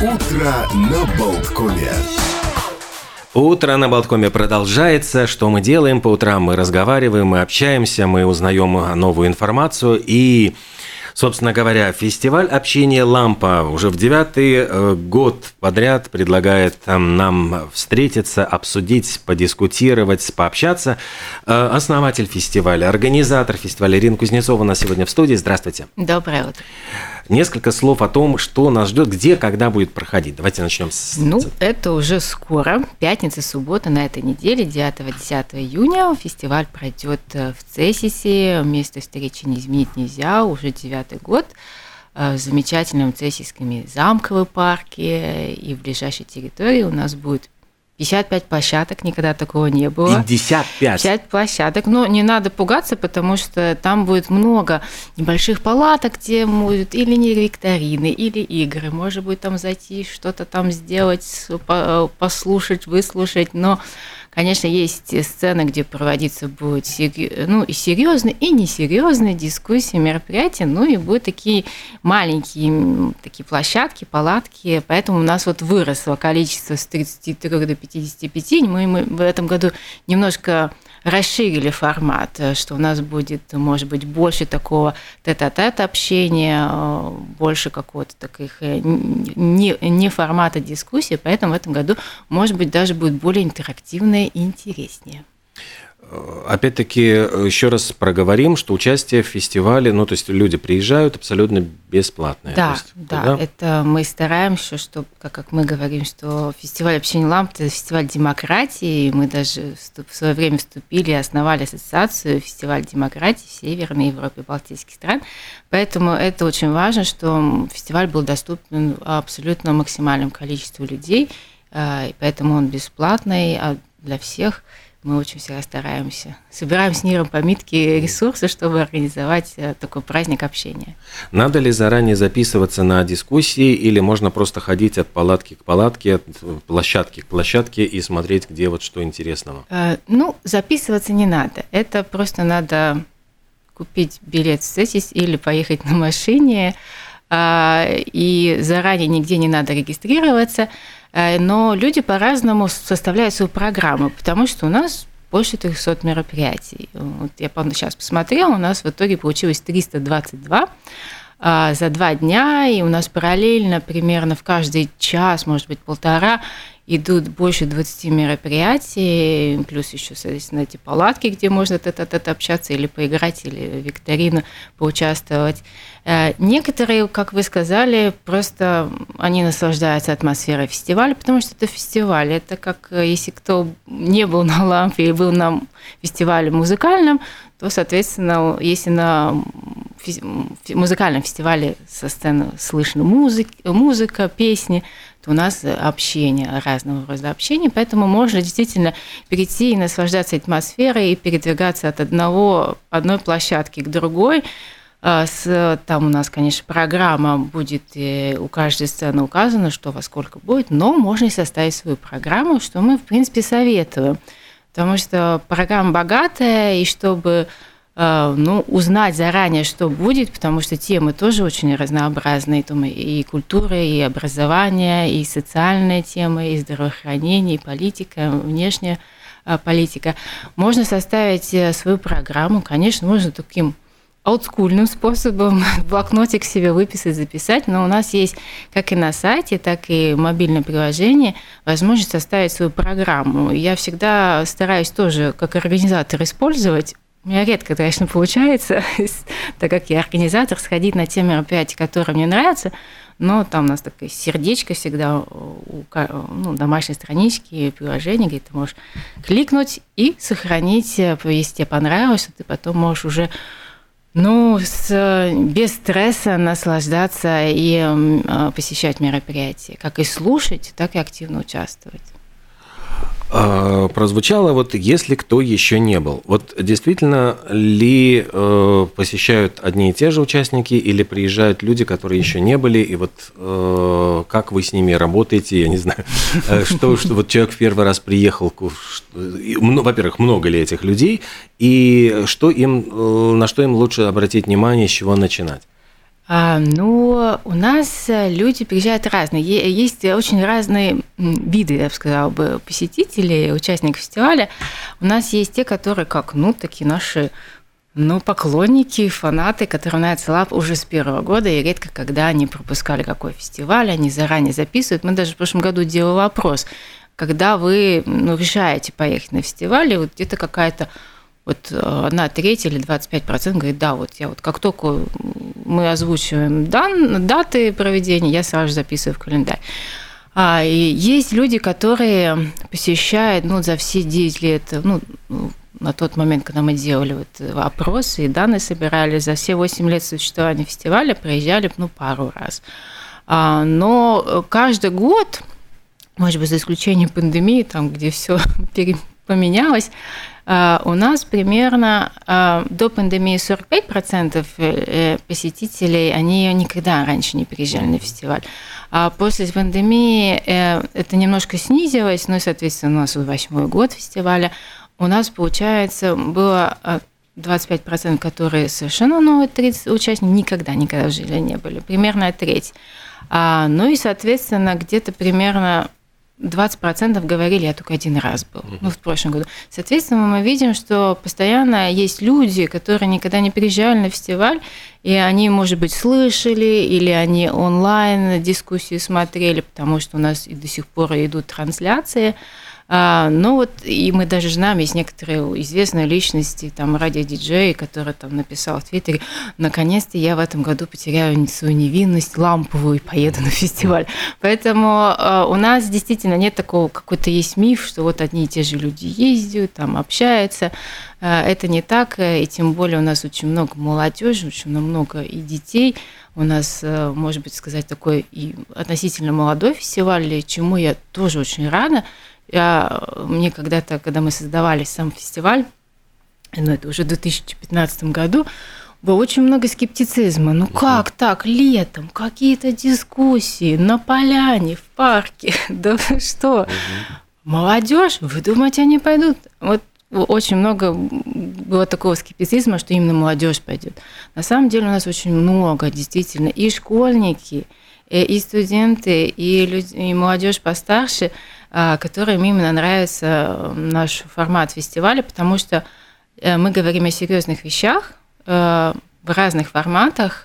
Утро на Болткоме. Утро на Болткоме продолжается. Что мы делаем по утрам? Мы разговариваем, мы общаемся, мы узнаем новую информацию. И, собственно говоря, фестиваль общения «Лампа» уже в девятый э, год подряд предлагает там, нам встретиться, обсудить, подискутировать, пообщаться. Э, Основатель фестиваля, организатор фестиваля Ирина Кузнецова у нас сегодня в студии. Здравствуйте. Доброе утро. Несколько слов о том, что нас ждет, где, когда будет проходить. Давайте начнем с... Ну, это уже скоро, пятница, суббота на этой неделе, 9-10 июня. Фестиваль пройдет э, в Цесисе, место встречи не изменить нельзя, уже девятый год э, в замечательном Цесийском замковом парке и в ближайшей территории у нас будет 55 площадок, никогда такого не было. 55? 55 площадок, но не надо пугаться, потому что там будет много небольших палаток, где будут или не викторины, или игры. Может быть, там зайти, что-то там сделать, послушать, выслушать, но Конечно, есть сцены, где проводиться будет ну, и серьезные, и несерьезные дискуссии, мероприятия, ну и будут такие маленькие такие площадки, палатки, поэтому у нас вот выросло количество с 33 до 55. Мы, мы в этом году немножко расширили формат, э, что у нас будет, может быть, больше такого тет-а-тет общения, э, больше какого-то таких э, не, не формата дискуссии, поэтому в этом году, может быть, даже будет более интерактивное и интереснее. Опять-таки, еще раз проговорим, что участие в фестивале, ну, то есть люди приезжают абсолютно бесплатное. Да, есть, да, да, это мы стараемся, что, как, как мы говорим, что фестиваль общения ламп – это фестиваль демократии, и мы даже в свое время вступили и основали ассоциацию фестиваль демократии в Северной Европе, Балтийских стран, поэтому это очень важно, что фестиваль был доступен абсолютно максимальному количеству людей, а, и поэтому он бесплатный а для всех – мы очень всегда стараемся. Собираем с Ниром по Митке ресурсы, чтобы организовать э, такой праздник общения. Надо ли заранее записываться на дискуссии или можно просто ходить от палатки к палатке, от площадки к площадке и смотреть, где вот что интересного? Э, ну, записываться не надо. Это просто надо купить билет в Сесис или поехать на машине, э, и заранее нигде не надо регистрироваться – Э, но люди по-разному составляют свою программу, потому что у нас больше 300 мероприятий. Вот я сейчас посмотрела, у нас в итоге получилось 322 а, за два дня, и у нас параллельно примерно в каждый час, может быть, полтора идут больше 20 мероприятий, плюс еще, соответственно, эти палатки, где можно тет-а-тет общаться или поиграть, или викторину поучаствовать. Э, некоторые, как вы сказали, просто они наслаждаются атмосферой фестиваля, потому что это фестиваль. Это как э, если кто не был на лампе и был на фестивале музыкальном, то, соответственно, если на музыкальном фестивале со сцены слышно музык, музыка, песни, то у нас общение, разного рода общение, поэтому можно действительно перейти и наслаждаться атмосферой и передвигаться от одного, одной площадки к другой. А, с, там у нас, конечно, программа будет, у каждой сцены указано, что во сколько будет, но можно и составить свою программу, что мы, в принципе, советуем. Потому что программа богатая, и чтобы Э, ну, узнать заранее, что будет, потому что темы тоже очень разнообразные, и культура, и образование, и социальная тема, и здравоохранение, и политика, внешняя э, политика. Можно составить э, свою программу, конечно, можно таким олдскульным способом блокнотик себе выписать, записать, но у нас есть как и на сайте, так и в мобильном приложении возможность составить свою программу. Я всегда стараюсь тоже как организатор использовать. У меня редко, конечно, получается, так как я организатор, сходить на те мероприятия, которые мне нравятся, но там у нас такое сердечко всегда у ну, домашней странички, приложения, где ты можешь кликнуть и сохранить, э, если тебе понравилось, что ты потом можешь уже ну, с, без стресса наслаждаться и э, посещать мероприятия, как и слушать, так и активно участвовать. А, прозвучало вот «если кто еще не был». Вот действительно ли э, посещают одни и те же участники или приезжают люди, которые еще не были, и вот э, как вы с ними работаете, я не знаю, э, что, что вот человек в первый раз приехал, во-первых, много ли этих людей, и что им, на что им лучше обратить внимание, с чего начинать? А, ну, у нас люди приезжают разные. Есть очень разные виды, я бы сказала бы, посетителей, участников фестиваля. У нас есть те, которые как, ну, такие наши ну, поклонники, фанаты, которые нравятся лап уже с первого года, и редко когда они пропускали какой фестиваль, они заранее записывают. Мы даже в прошлом году делали вопрос, когда вы ну, решаете поехать на фестиваль, и вот где-то какая-то вот э, одна треть или 25 процентов говорит, да, вот я вот как только мы озвучиваем дан, даты проведения, я сразу же записываю в календарь. А, и есть люди, которые посещают ну, за все 9 лет, ну, на тот момент, когда мы делали вот опросы и данные собирали, за все 8 лет существования фестиваля проезжали ну, пару раз. А, но каждый год, может быть, за исключением пандемии, там, где все поменялось, у нас примерно а, до пандемии 45% э, посетителей, они никогда раньше не приезжали на фестиваль. А после пандемии э, это немножко снизилось, ну и, соответственно, у нас восьмой год фестиваля. У нас, получается, было 25%, которые совершенно новые, 30 участников никогда, никогда в жизни не были. Примерно треть. А, ну и, соответственно, где-то примерно 20% говорили, я только один раз был, ну, в прошлом году. Соответственно, мы видим, что постоянно есть люди, которые никогда не приезжали на фестиваль, и они, может быть, слышали, или они онлайн дискуссии смотрели, потому что у нас и до сих пор идут трансляции. А, ну вот, и мы даже знаем, есть некоторые известные личности, там, радиодиджеи, которые там написал в Твиттере, наконец-то я в этом году потеряю свою невинность ламповую и поеду на фестиваль. Поэтому а, у нас действительно нет такого, какой-то есть миф, что вот одни и те же люди ездят, там, общаются. А, это не так, и тем более у нас очень много молодежи, очень много и детей. У нас, может быть, сказать, такой и относительно молодой фестиваль, чему я тоже очень рада. Я, мне когда-то, когда мы создавали сам фестиваль, ну это уже в 2015 году, было очень много скептицизма. Ну как так, летом, какие-то дискуссии на поляне, в парке, да что? Молодежь, вы думаете, они пойдут? Вот очень много было такого скептицизма, что именно молодежь пойдет. На самом деле у нас очень много, действительно, и школьники, и студенты, и, люди, и молодежь постарше – которым именно нравится э, наш формат фестиваля, потому что э, мы говорим о серьезных вещах э, в разных форматах,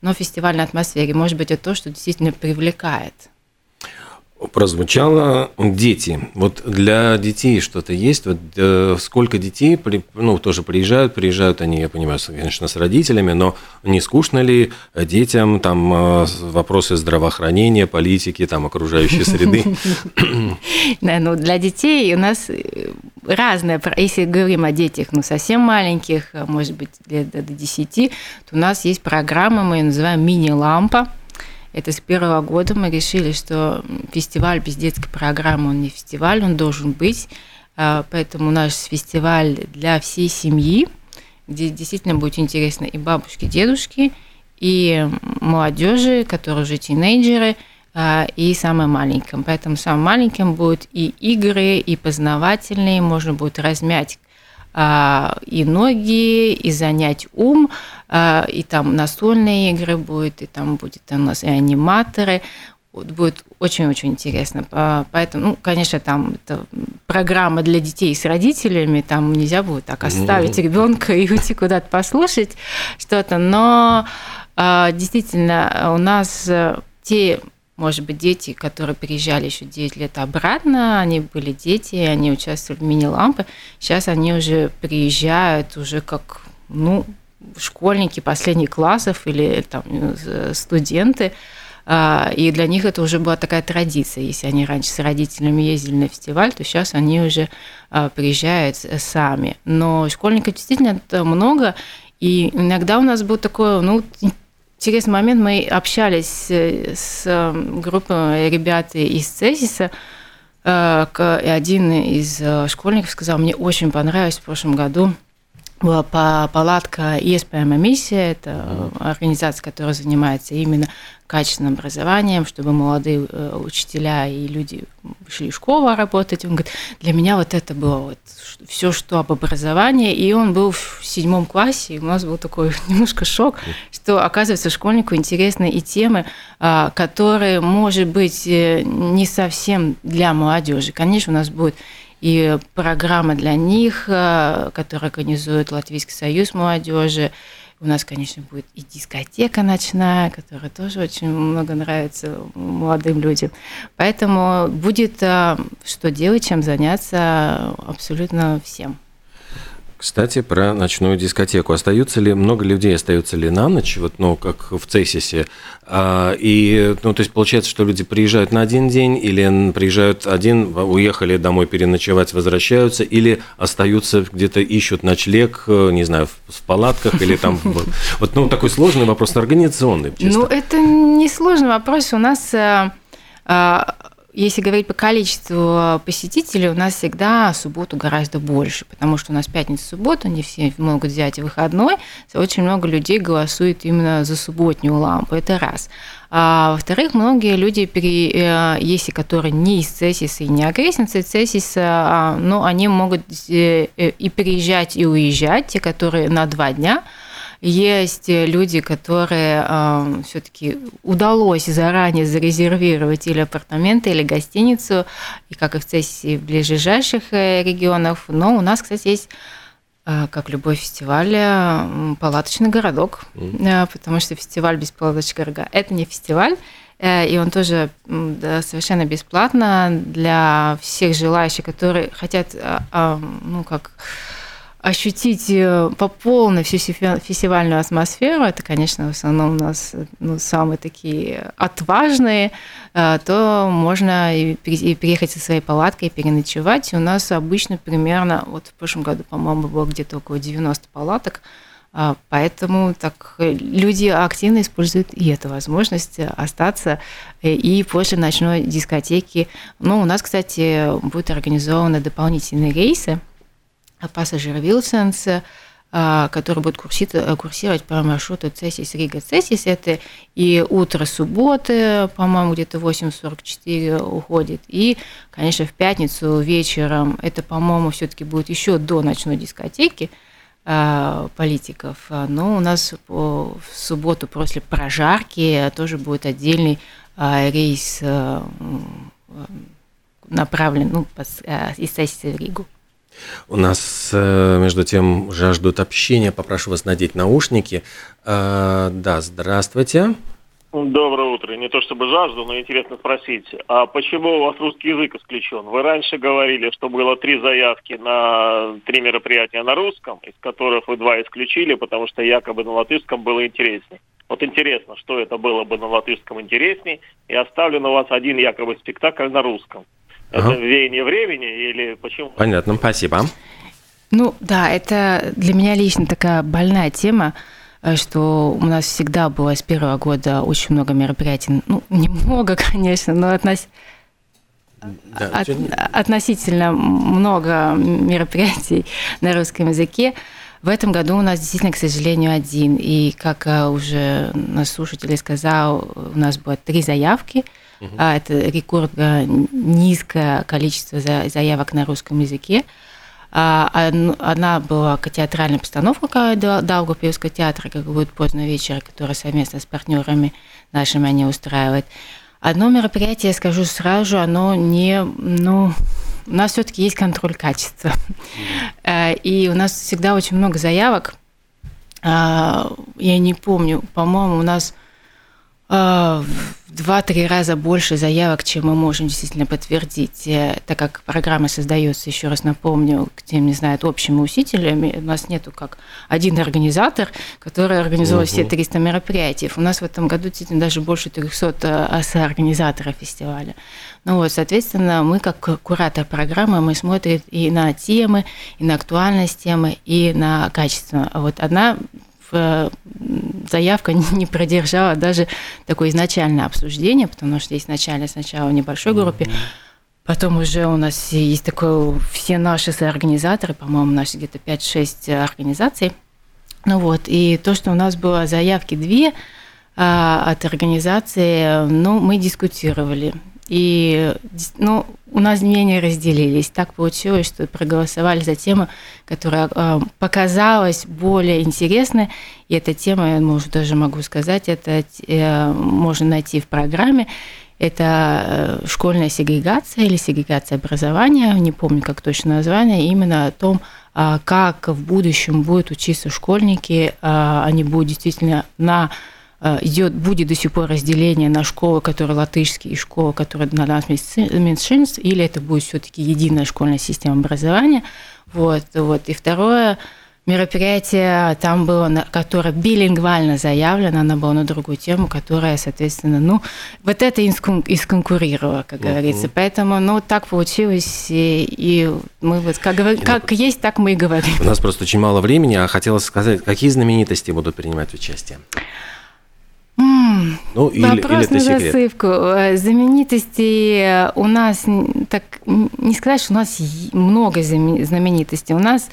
но в фестивальной атмосфере. Может быть, это то, что действительно привлекает прозвучало дети. Вот для детей что-то есть? Вот э, сколько детей, ну, тоже приезжают, приезжают они, я понимаю, конечно, с родителями, но не скучно ли детям там э, вопросы здравоохранения, политики, там, окружающей среды? Ну, для детей у нас э, разное, если говорим о детях, ну, совсем маленьких, может быть, лет до 10, то у нас есть программа, мы ее называем «Мини-лампа», это с первого года мы решили, что фестиваль без детской программы, он не фестиваль, он должен быть. А, поэтому наш фестиваль для всей семьи, где действительно будет интересно и бабушки, и дедушки, и молодежи, которые уже тинейджеры, а, и самым маленьким. Поэтому самым маленьким будут и игры, и познавательные, можно будет размять и ноги, и занять ум, а, и там настольные игры будет, и там будет у нас и аниматоры. Вот будет очень-очень интересно. Поэтому, ну, конечно, там это программа для детей с родителями, там нельзя будет так оставить ребенка и уйти куда-то послушать что-то. Но а, действительно, у нас те может быть, дети, которые приезжали еще 9 лет обратно, они были дети, они участвовали в мини-лампы. Сейчас они уже приезжают уже как, ну, школьники последних классов или там студенты. А, и для них это уже была такая традиция. Если они раньше с родителями ездили на фестиваль, то сейчас они уже а, приезжают сами. Но школьников действительно много, и иногда у нас был такой, ну, интересный момент. Мы общались э, с эм, группой ребят из Цезиса, э, и один из э, школьников сказал, мне очень понравилось в прошлом году была палатка ЕСПМ «Миссия», это организация, которая занимается именно качественным образованием, чтобы молодые э, учителя и люди шли в школу работать. Он говорит, для меня вот это было вот все, что об образовании. И он был в седьмом классе, и у нас был такой немножко шок, что, оказывается, школьнику интересны и темы, а, которые, может быть, э, не совсем для молодежи. Конечно, у нас будет и программа для них, э, которую организует Латвийский союз молодежи. У нас, конечно, будет и дискотека ночная, которая тоже очень много нравится молодым людям. Поэтому будет э, что делать, чем заняться абсолютно всем. Кстати, про ночную дискотеку. Остаются ли много людей, остаются ли на ночь, вот, ну, как в Цесисе? А, и, ну, то есть получается, что люди приезжают на один день, или приезжают один, уехали домой переночевать, возвращаются, или остаются где-то, ищут ночлег, не знаю, в, палатках, или там... Вот, ну, такой сложный вопрос, организационный. Ну, это не сложный вопрос. У нас э, а, если говорить по количеству посетителей, у нас всегда субботу гораздо больше, потому что у нас пятница, суббота, не все могут взять выходной. Очень много людей голосует именно за субботнюю лампу. Это раз. А, во-вторых, многие люди, э, если которые не из Цесиса и не агрессивцы Цесиса, а, ну, они могут э, э, и приезжать, и уезжать, те, которые на два дня – есть люди, которые э, все-таки удалось заранее зарезервировать или апартаменты, или гостиницу, и как и в Цессе в ближайших э, регионах. Но у нас, кстати, есть э, как любой фестиваль, э, палаточный городок, mm. потому что фестиваль без палаточного городка – это не фестиваль, и он тоже да, совершенно бесплатно для всех желающих, которые хотят, ну, как ощутить э, по полной всю фестивальную атмосферу, это, конечно, в основном у нас ну, самые такие отважные, э, то можно и переехать со своей палаткой переночевать. У нас обычно примерно, вот в прошлом году, по-моему, было где-то около 90 палаток, а, Поэтому так люди активно используют и эту возможность остаться э, и после ночной дискотеки. Ну, у нас, кстати, будут организованы дополнительные рейсы Pasažieru vilciens, а, который будет курсировать по маршруту Цесис Рига Цесис. Это и утро субботы, по-моему, где-то 8.44 уходит. И, конечно, в пятницу вечером, это, по-моему, все-таки будет еще до ночной дискотеки а, политиков. Но у нас в субботу после прожарки тоже будет отдельный а, рейс направлен ну, из Цесиса в Ригу. У нас, э, между тем, жаждут общения. Попрошу вас надеть наушники. Э, да, здравствуйте. Доброе утро. Не то чтобы жажду, но интересно спросить, а почему у вас русский язык исключен? Вы раньше говорили, что было три заявки на три мероприятия на русском, из которых вы два исключили, потому что якобы на латышском было интереснее. Вот интересно, что это было бы на латышском интереснее, и оставлен у вас один якобы спектакль на русском. Это ага. веяние времени или почему? Понятно, спасибо. Ну да, это для меня лично такая больная тема, э, что у нас всегда было с первого года очень много мероприятий. Ну, немного, конечно, но относ... да, от... относительно много мероприятий на русском языке. В этом году у нас действительно, к сожалению, один. И как э, уже наш слушатель сказал, у нас было три заявки – Угу. Это рекордно низкое количество заявок на русском языке. А, одна была театральная постановка Даугавпилского театра, как будет поздно вечер, которая совместно с партнерами нашими они устраивают. Одно мероприятие, я скажу сразу же, оно не, ну, у нас все-таки есть контроль качества. Mm. И у нас всегда очень много заявок. А, я не помню, по-моему, у нас а, два-три раза больше заявок, чем мы можем действительно подтвердить, э, так как программа создается, еще раз напомню, тем не знают, общими усилиями. У нас нету как один организатор, который организовал угу. все 300 мероприятий. У нас в этом году действительно даже больше 300 э, организаторов фестиваля. Ну вот, соответственно, мы как куратор программы, мы смотрим и на темы, и на актуальность темы, и на качество. Вот одна заявка не продержала даже такое изначальное обсуждение, потому что есть начально сначала в небольшой группе, Потом уже у нас есть такое, все наши соорганизаторы, по-моему, наши где-то 5-6 организаций. Ну вот, и то, что у нас было заявки две а, от организации, ну, мы дискутировали. И ну, у нас мнения разделились. Так получилось, что проголосовали за тему, которая э, показалась более интересной. И эта тема, я может, даже могу сказать, это э, можно найти в программе. Это э, школьная сегрегация или сегрегация образования, не помню, как точно название, именно о том, э, как в будущем будут учиться школьники, э, они будут действительно на идет, будет до сих пор разделение на школы, которые латышские, и школы, которые на нас меньшинств, или это будет все-таки единая школьная система образования. Вот, вот. И второе мероприятие там было, которое билингвально заявлено, оно было на другую тему, которая, соответственно, ну, вот это и сконкурировало, как uh-huh. говорится. Поэтому, ну, так получилось, и, и мы вот, как, как есть, так мы и говорим. У нас просто очень мало времени, а хотелось сказать, какие знаменитости будут принимать участие? Ну, или, Вопрос или на засыпку. Э, знаменитостей у нас, так не сказать, что у нас много знаменитостей. У нас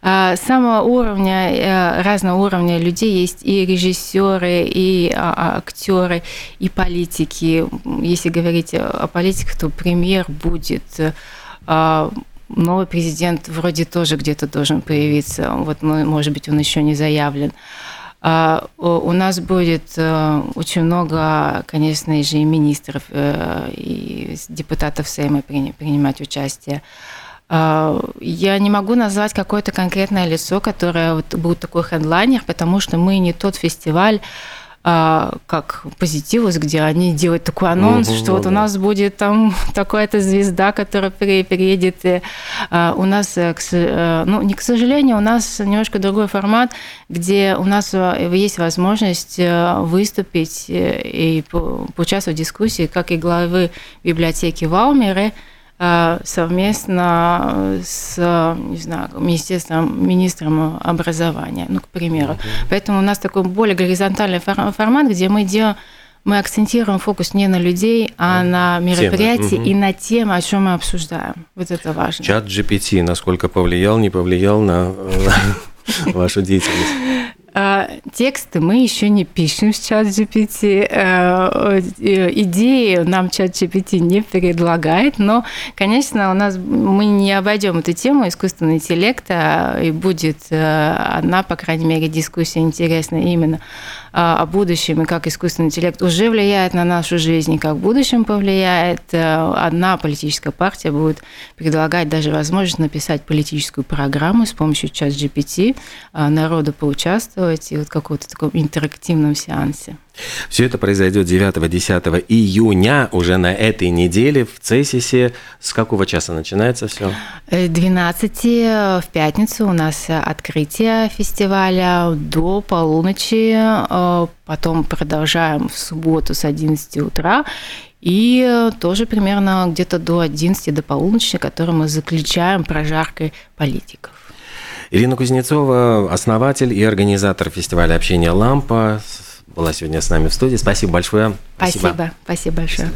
э, самого уровня, э, разного уровня людей есть и режиссеры, и а, а, актеры, и политики. Если говорить о политиках, то премьер будет новый президент вроде тоже где-то должен появиться. Вот, может быть, он еще не заявлен. А, у нас будет э, очень много, конечно, же и министров, э, и депутатов Сейма принимать участие. А, я не могу назвать какое-то конкретное лицо, которое будет такой хедлайнер, потому что мы не тот фестиваль, а, как позитивус, где они делают такой анонс, угу, что вот у нас будет там такая-то звезда, которая переедет. И, а, у нас, э, э, ну, не к сожалению, у нас немножко другой формат, где у нас э, есть возможность выступить и поучаствовать в дискуссии, как и главы библиотеки Валмеры, Э, совместно с, не знаю, министерством, министром образования, ну, к примеру. Uh-huh. Поэтому у нас такой более горизонтальный формат, где мы делаем мы акцентируем фокус не на людей, а на мероприятии угу. и на темы, о чем мы обсуждаем. Вот это важно. Чат GPT, насколько повлиял, не повлиял на э, вашу деятельность? А, тексты мы еще не пишем с чат GPT. Э, э, идеи нам чат GPT не предлагает, но, конечно, у нас мы не обойдем эту тему искусственного интеллекта, и будет э, одна, по крайней мере, дискуссия интересная именно о будущем и как искусственный интеллект уже влияет на нашу жизнь, и как в будущем повлияет. Одна политическая партия будет предлагать даже возможность написать политическую программу с помощью чат GPT, народу поучаствовать участвовать и вот каком-то таком интерактивном сеансе. Все это произойдет 9-10 июня, уже на этой неделе в Цесисе. С какого часа начинается все? 12 э, в пятницу у нас открытие фестиваля до полуночи. Э, потом продолжаем в субботу с 11 утра. И тоже примерно где-то до 11 до полуночи, который мы заключаем прожаркой политиков. Ирина Кузнецова, основатель и организатор фестиваля общения «Лампа», была сегодня с нами в студии. Спасибо большое. Спасибо. Спасибо, Спасибо большое.